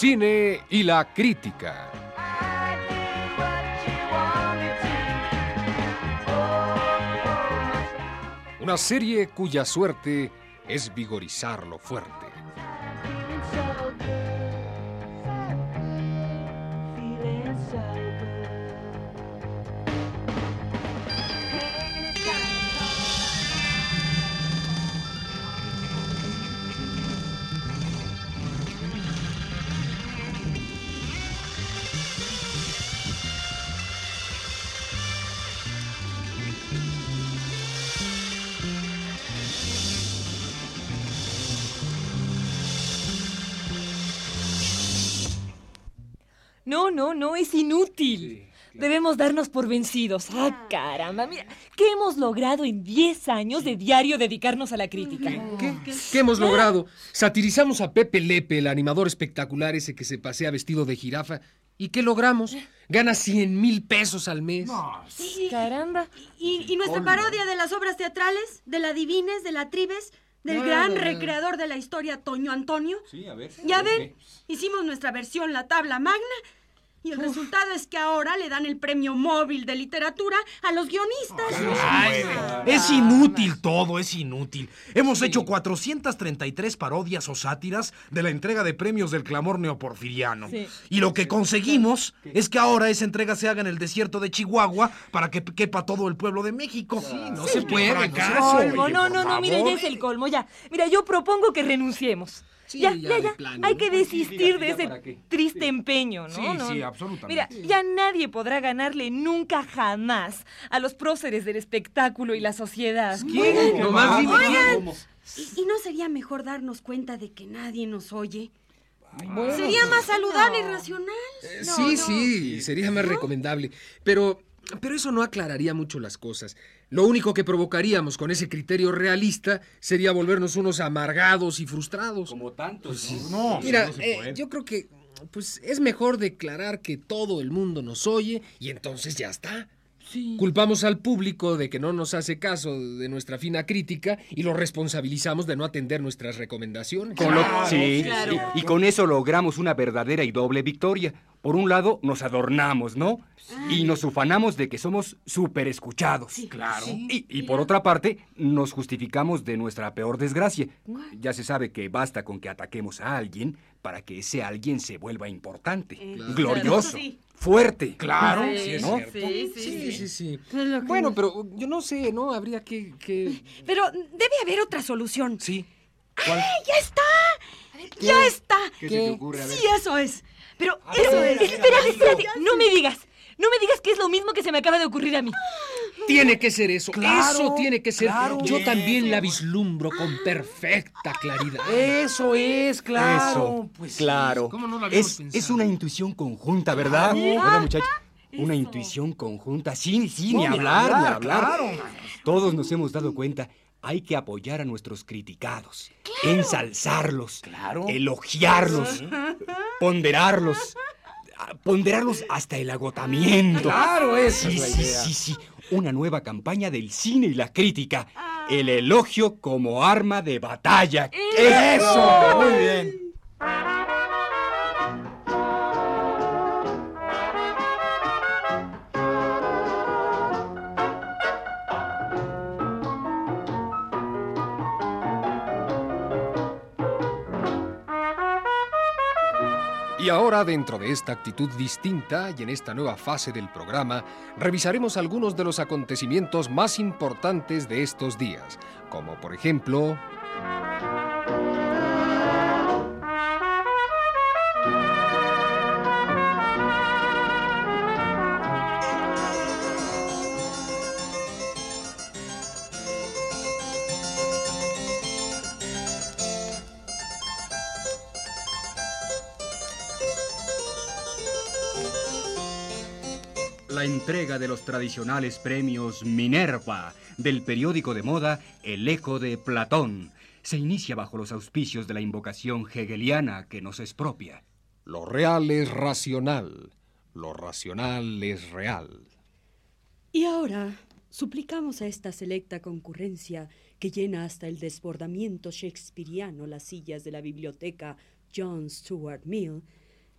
cine y la crítica. Una serie cuya suerte es vigorizar lo fuerte. No, no, no, es inútil. Debemos darnos por vencidos. Ah, caramba, mira, ¿qué hemos logrado en 10 años de diario dedicarnos a la crítica? ¿Qué, qué hemos logrado? Satirizamos a Pepe Lepe, el animador espectacular ese que se pasea vestido de jirafa. ¿Y qué logramos? Gana 100 mil pesos al mes. Caramba. ¿Y, y nuestra parodia de las obras teatrales? ¿De la Divines, de la Tribes? ¿Del gran recreador de la historia, Toño Antonio? Sí, a ver. Ya ven, hicimos nuestra versión, la tabla magna, y el resultado es que ahora le dan el premio móvil de literatura a los guionistas. Ay, es inútil todo, es inútil. Hemos hecho 433 parodias o sátiras de la entrega de premios del clamor neoporfiriano. Sí. Y lo que conseguimos es que ahora esa entrega se haga en el desierto de Chihuahua para que quepa todo el pueblo de México. no se puede, no se puede. Colmo, no, no, no, mira, ya es el colmo, ya. Mira, yo propongo que renunciemos. Sí, ya, ya ya, plano. Hay que Sí, desistir diga, de diga, ¿para ese qué? triste empeño, ¿no? Sí, No, sí, absolutamente. Mira, ya nadie podrá ganarle nunca jamás a los próceres del espectáculo y la sociedad. Dime quién. ¿Y, y no sería mejor darnos cuenta de que nadie nos oye? Sería más saludable y racional. Eh, sí, sí, sería más recomendable. Pero, pero eso no aclararía mucho las cosas. Lo único que provocaríamos con ese criterio realista sería volvernos unos amargados y frustrados. Como tantos, ¿no? No, Mira, no se eh, puede. yo creo que pues es mejor declarar que todo el mundo nos oye y entonces ya está. Culpamos al público de que no nos hace caso de nuestra fina crítica y lo responsabilizamos de no atender nuestras recomendaciones. Con lo- Claro, sí, claro. y, y con eso logramos una verdadera y doble victoria. Por un lado, nos adornamos, ¿no? Y nos ufanamos de que somos súper escuchados. Claro. Y, y por otra parte, nos justificamos de nuestra peor desgracia. Ya se sabe que basta con que ataquemos a alguien para que ese alguien se vuelva importante, glorioso, Sí. Fuerte. Claro, Sí, es ¿no? cierto. Sí, sí, Sí, sí. Es Bueno, pero yo no sé, ¿no? Habría que... que... Pero debe haber otra solución. Sí. ¡Ay, ya está! ¡Ya está! ¿Qué se te ocurre? A ver. Sí, eso es. Pero eso es. Espérate, espérate, no me digas. No me digas que es lo mismo que se me acaba de ocurrir a mí. Tiene que ser eso, Claro, eso tiene que ser. claro. Yo también la vislumbro con perfecta claridad. Eso es, claro. Eso, Pues claro. ¿Cómo no lo habíamos es, pensado? es una intuición conjunta, ¿verdad? ¿Verdad, muchachos? Una intuición conjunta, sí, sí, ni hablar, ni hablar, claro. Todos nos hemos dado cuenta, hay que apoyar a nuestros criticados, ensalzarlos, Claro. elogiarlos, ponderarlos, a- ponderarlos hasta el agotamiento. Claro, esa Sí, es la sí, sí, sí. Una nueva campaña del cine y la crítica. El elogio como arma de batalla. Eso, muy bien. Ahora, dentro de esta actitud distinta y en esta nueva fase del programa, revisaremos algunos de los acontecimientos más importantes de estos días, como por ejemplo... La entrega de los tradicionales premios Minerva del periódico de moda El Eco de Platón. se inicia bajo los auspicios de la invocación hegeliana que nos expropia. Lo real es racional, lo racional es real. Y ahora suplicamos a esta selecta concurrencia que llena hasta el desbordamiento shakespeariano las sillas de la biblioteca John Stuart Mill,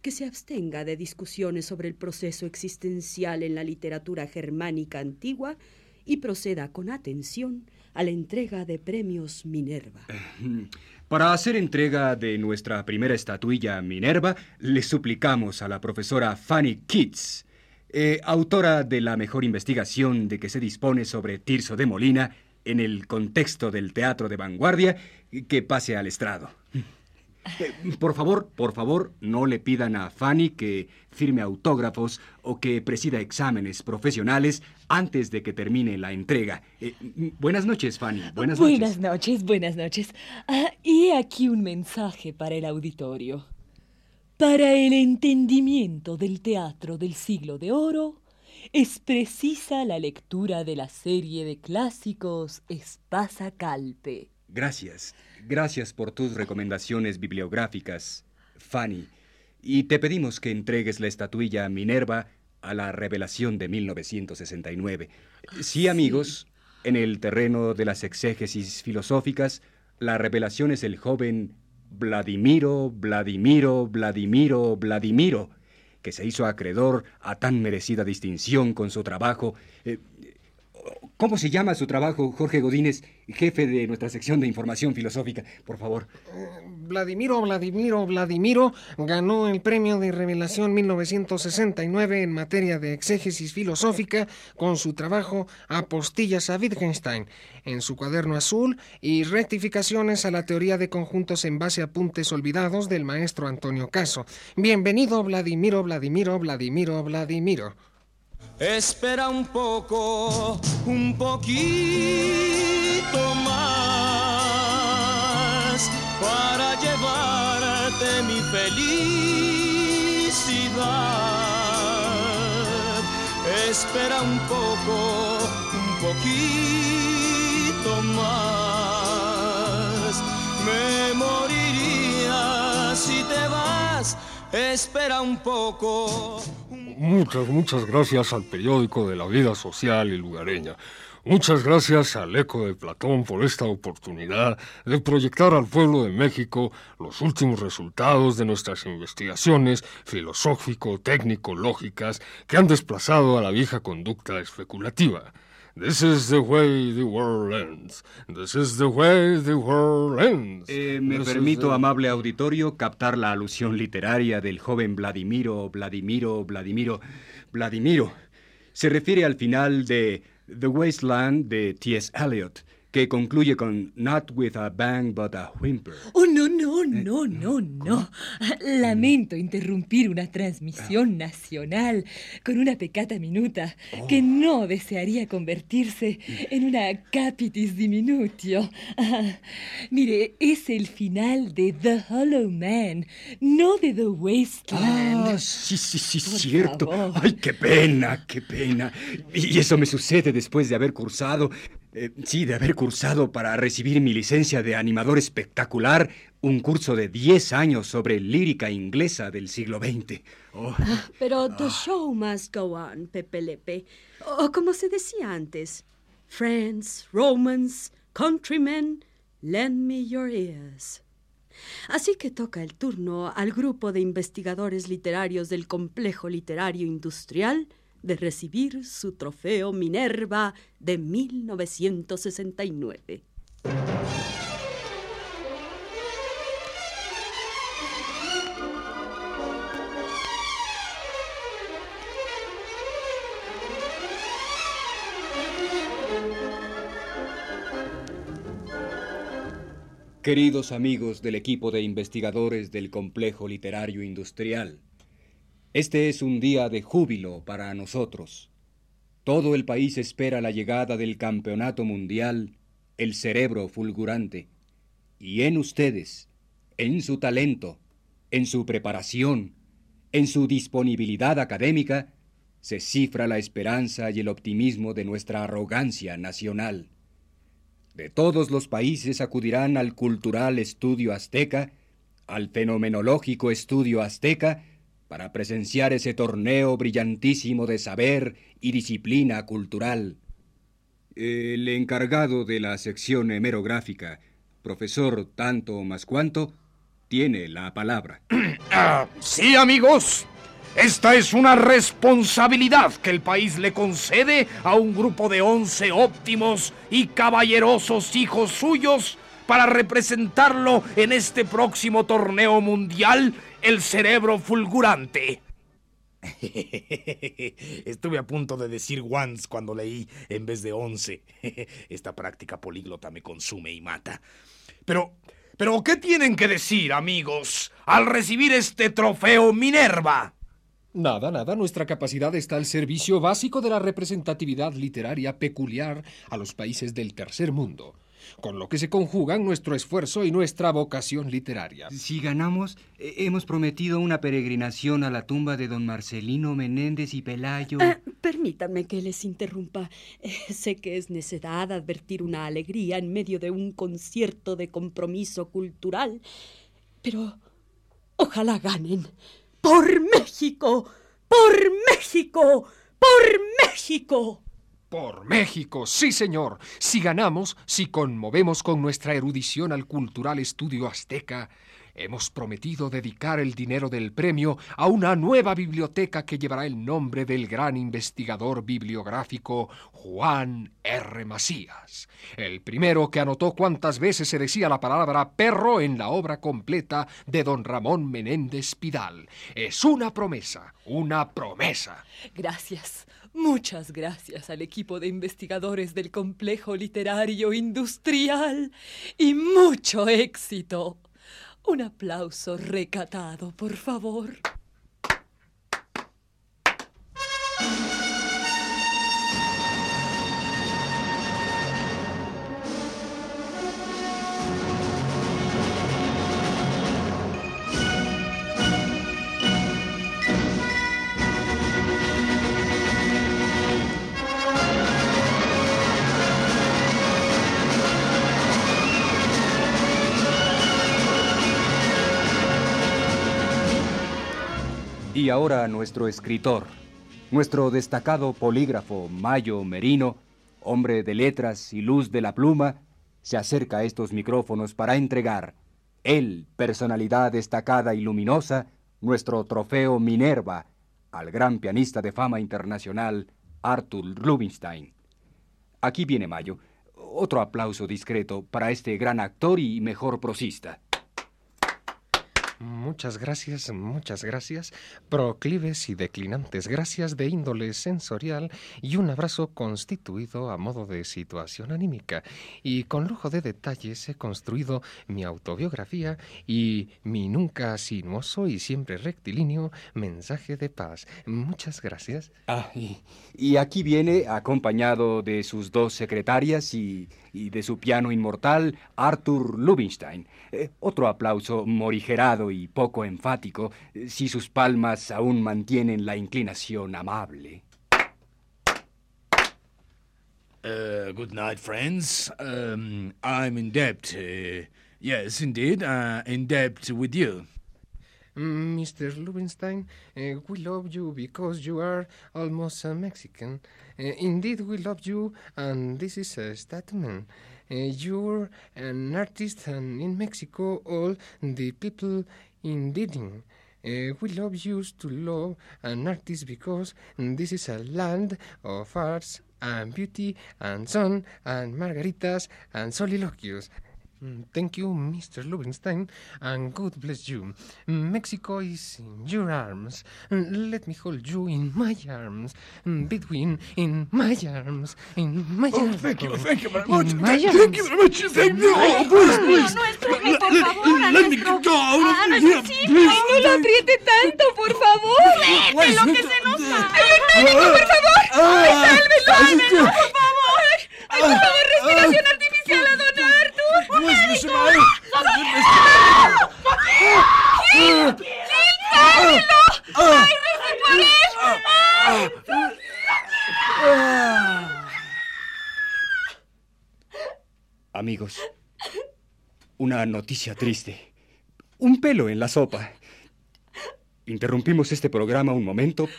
que se abstenga de discusiones sobre el proceso existencial en la literatura germánica antigua y proceda con atención a la entrega de premios Minerva. Para hacer entrega de nuestra primera estatuilla Minerva, le suplicamos a la profesora Fanny Kitts, eh, autora de la mejor investigación de que se dispone sobre Tirso de Molina en el contexto del teatro de vanguardia, que pase al estrado. Eh, por favor, por favor, no le pidan a Fanny que firme autógrafos o que presida exámenes profesionales antes de que termine la entrega. Eh, buenas noches, Fanny. Buenas noches. Buenas noches, buenas noches. Ah, y aquí un mensaje para el auditorio. Para el entendimiento del teatro del siglo de oro, es precisa la lectura de la serie de clásicos Espasa Calpe. Gracias. Gracias por tus recomendaciones bibliográficas, Fanny. Y te pedimos que entregues la estatuilla Minerva a la revelación de 1969. Sí, amigos, en el terreno de las exégesis filosóficas, la revelación es el joven Vladimiro, Vladimiro, Vladimiro, Vladimiro, que se hizo acreedor a tan merecida distinción con su trabajo. Eh, ¿Cómo se llama su trabajo, Jorge Godínez, jefe de nuestra sección de información filosófica? Por favor. Vladimiro, Vladimiro, Vladimiro ganó el premio de revelación 1969 en materia de exégesis filosófica con su trabajo Apostillas a Wittgenstein en su cuaderno azul y rectificaciones a la teoría de conjuntos en base a apuntes olvidados del maestro Antonio Caso. Bienvenido, Vladimiro, Vladimiro, Vladimiro, Vladimiro. Espera un poco, un poquito más para llevarte mi felicidad. Espera un poco, un poquito más. Me moriría si te vas. Espera un poco. Muchas, muchas gracias al periódico de la vida social y lugareña. Muchas gracias al Eco de Platón por esta oportunidad de proyectar al pueblo de México los últimos resultados de nuestras investigaciones filosófico-técnico-lógicas que han desplazado a la vieja conducta especulativa. This is the way the world ends. This is the way the world ends. Eh, me permito, amable auditorio, captar la alusión literaria del joven Vladimiro, Vladimiro, Vladimiro, Vladimiro. Se refiere al final de The Wasteland de T.S. Eliot que concluye con Not with a bang but a whimper. Oh, no, no, no, no, no. Lamento interrumpir una transmisión nacional con una pecata minuta que oh. no desearía convertirse en una capitis diminutio. mire, es el final de The Hollow Man, no de The Wasteland. Ah, sí, sí, sí, cierto. Ay, qué pena, qué pena. Y eso me sucede después de haber cursado eh, sí, de haber cursado para recibir mi licencia de animador espectacular un curso de 10 años sobre lírica inglesa del siglo XX. Ah, pero the ah. show must go on, Pepe Lepe. O como se decía antes, Friends, Romans, countrymen, lend me your ears. Así que toca el turno al grupo de investigadores literarios del complejo literario industrial de recibir su trofeo Minerva de 1969. Queridos amigos del equipo de investigadores del Complejo Literario Industrial, este es un día de júbilo para nosotros. Todo el país espera la llegada del campeonato mundial, el cerebro fulgurante. Y en ustedes, en su talento, en su preparación, en su disponibilidad académica, se cifra la esperanza y el optimismo de nuestra arrogancia nacional. De todos los países acudirán al Cultural Estudio Azteca, al Fenomenológico Estudio Azteca, para presenciar ese torneo brillantísimo de saber y disciplina cultural. El encargado de la sección hemerográfica, profesor tanto más cuanto, tiene la palabra. Ah, sí, amigos. Esta es una responsabilidad que el país le concede a un grupo de once óptimos y caballerosos hijos suyos para representarlo en este próximo torneo mundial, el cerebro fulgurante. Estuve a punto de decir once cuando leí en vez de once. Esta práctica políglota me consume y mata. Pero, pero, ¿qué tienen que decir, amigos, al recibir este trofeo Minerva? Nada, nada, nuestra capacidad está al servicio básico de la representatividad literaria peculiar a los países del tercer mundo, con lo que se conjugan nuestro esfuerzo y nuestra vocación literaria. Si ganamos, eh, hemos prometido una peregrinación a la tumba de don Marcelino Menéndez y Pelayo. Ah, permítanme que les interrumpa. Eh, sé que es necedad advertir una alegría en medio de un concierto de compromiso cultural, pero ojalá ganen. ¡Por México! ¡Por México! ¡Por México! Por México, sí señor. Si ganamos, si conmovemos con nuestra erudición al cultural estudio azteca, hemos prometido dedicar el dinero del premio a una nueva biblioteca que llevará el nombre del gran investigador bibliográfico Juan R. Macías, el primero que anotó cuántas veces se decía la palabra perro en la obra completa de don Ramón Menéndez Pidal. Es una promesa, una promesa. Gracias. Muchas gracias al equipo de investigadores del complejo literario industrial y mucho éxito. Un aplauso recatado, por favor. Y ahora nuestro escritor, nuestro destacado polígrafo Mayo Merino, hombre de letras y luz de la pluma, se acerca a estos micrófonos para entregar, él, personalidad destacada y luminosa, nuestro trofeo Minerva al gran pianista de fama internacional, Arthur Rubinstein. Aquí viene Mayo. Otro aplauso discreto para este gran actor y mejor prosista. Muchas gracias, muchas gracias. Proclives y declinantes gracias de índole sensorial y un abrazo constituido a modo de situación anímica. Y con lujo de detalles he construido mi autobiografía y mi nunca sinuoso y siempre rectilíneo mensaje de paz. Muchas gracias. Ah, y, y aquí viene, acompañado de sus dos secretarias y, y de su piano inmortal, Arthur Rubinstein. Eh, otro aplauso morigerado y poco enfático, eh, si sus palmas aún mantienen la inclinación amable. Uh, good night, friends. Um, I'm in debt. uh, yes, indeed, uh, in debt with you. Mr. Rubinstein, uh, we love you because you are almost a Mexican. Uh, indeed, we love you, and this is a statement. Uh, you're an artist, and in Mexico, all the people indeed. Uh, we love you to love an artist because this is a land of arts and beauty and sun and margaritas and soliloquios. Mm, Thank you, Mr. Rubinstein, and God bless you. Mm, Mexico is in your arms. Mm, Let me hold you in my arms. Mm, Between, in my arms, in my oh, arms. Oh, thank you, thank you very much. In my Thank, thank you very much. Thank you. Oh, please, please. No, espere, por favor, a Let me nuestro- go. Ah, ah, a Yeah, nuestro sitio. please. No lo apriete tanto, por favor. ¡Vete, lo que se nos uh, va! ¡Ay, un médico, uh, por favor! Uh, ¡Ay, sálvelo, sálvelo, por favor! ¡Ay, por favor, respiración artificial a don Amigos, una noticia triste. Un pelo en la sopa. Interrumpimos este programa un momento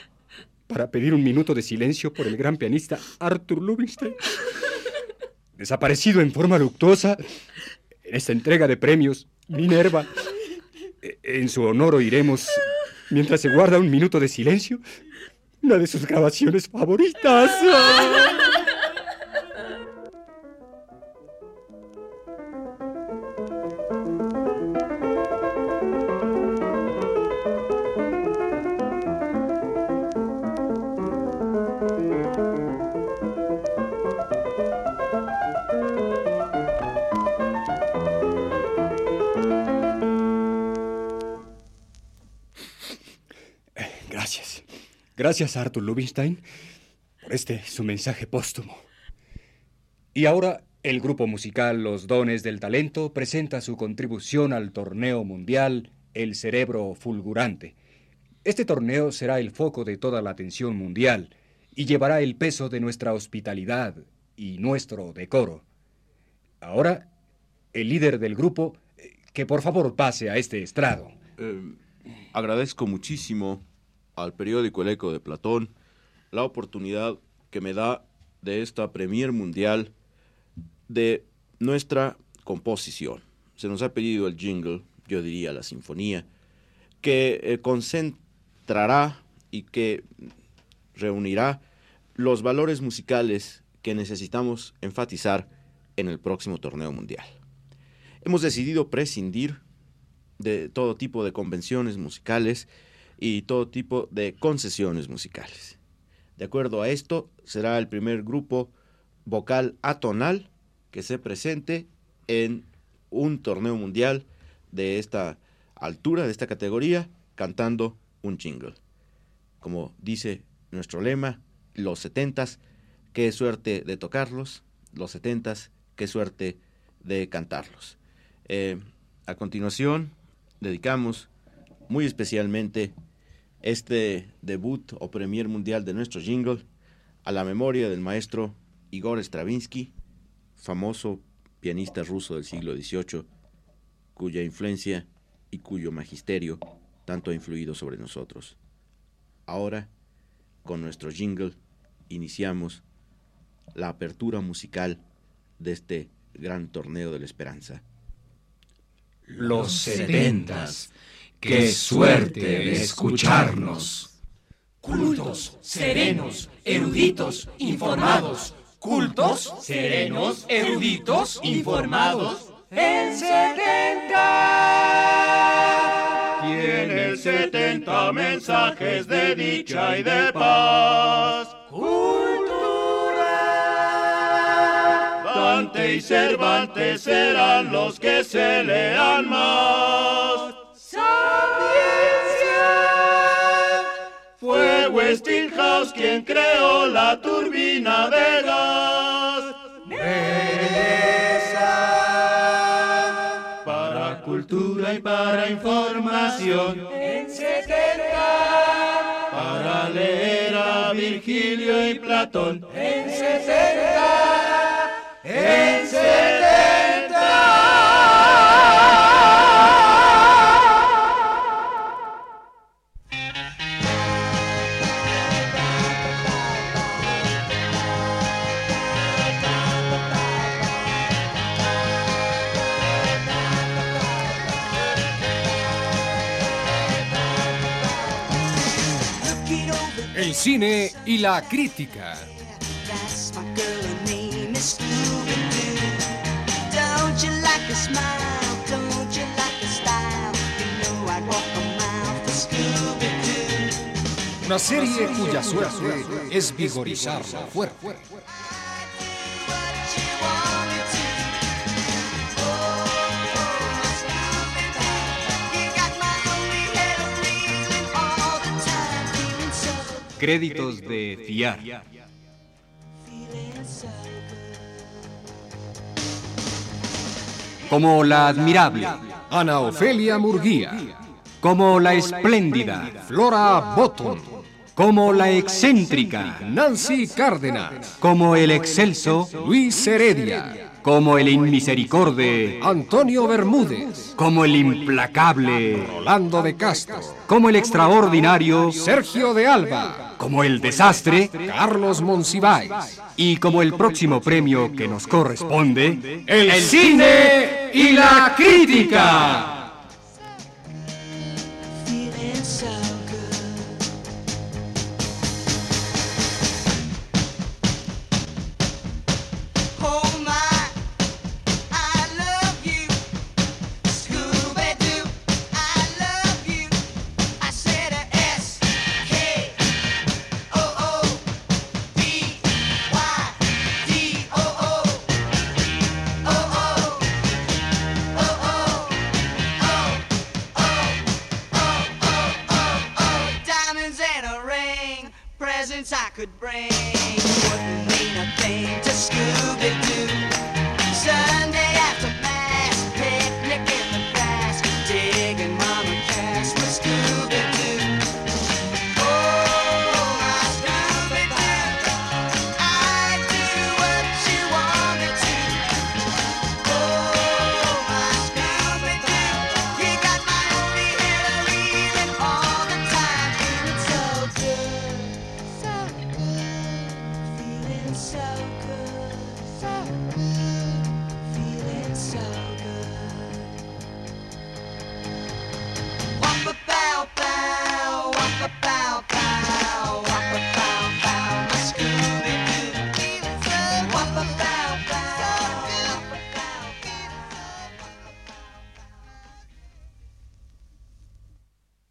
para pedir un minuto de silencio por el gran pianista Arthur Lubinstein. Desaparecido en forma luctuosa en esta entrega de premios Minerva. E- En su honor oiremos, mientras se guarda un minuto de silencio, una de sus grabaciones favoritas. Gracias, Arthur Lubinstein, por este su mensaje póstumo. Y ahora, el grupo musical Los Dones del Talento presenta su contribución al torneo mundial El Cerebro Fulgurante. Este torneo será el foco de toda la atención mundial y llevará el peso de nuestra hospitalidad y nuestro decoro. Ahora, el líder del grupo, eh, que por favor pase a este estrado. Eh, agradezco muchísimo al periódico El Eco de Platón la oportunidad que me da de esta premier mundial de nuestra composición. Se nos ha pedido el jingle, yo diría la sinfonía, que eh, concentrará y que reunirá los valores musicales que necesitamos enfatizar en el próximo torneo mundial. Hemos decidido prescindir de todo tipo de convenciones musicales y todo tipo de concesiones musicales. De acuerdo a esto, será el primer grupo vocal atonal que se presente en un torneo mundial de esta altura, de esta categoría, cantando un jingle. Como dice nuestro lema, los setentas, qué suerte de tocarlos, los setentas, qué suerte de cantarlos. Eh, a continuación, dedicamos muy especialmente este debut o premier mundial de nuestro jingle a la memoria del maestro Igor Stravinsky, famoso pianista ruso del siglo XVIII, cuya influencia y cuyo magisterio tanto ha influido sobre nosotros. Ahora, con nuestro jingle, iniciamos la apertura musical de este gran torneo de la esperanza. Los setentas. Qué suerte escucharnos. Cultos, serenos, eruditos, informados. Cultos, serenos, eruditos, informados. El 70 Tiene 70 mensajes de dicha y de paz. Dante y Cervantes serán los que se lean más. Westinghouse quien creó la turbina de gas. Para cultura y para información. Para leer a Virgilio y Platón. En 60. Walk a mile for Scooby-Doo. Una serie cuya suerte es vigorizar la créditos de fiar. Como la admirable Ana Ofelia Murguía. Como la espléndida Flora Botton. Como la excéntrica Nancy Cárdenas. Como el excelso Luis Heredia como el inmisericorde Antonio Bermúdez, como el implacable Rolando de Castro, como el extraordinario Sergio de Alba como el desastre Carlos Monsiváis. Y como el próximo premio que nos corresponde, el cine y la crítica.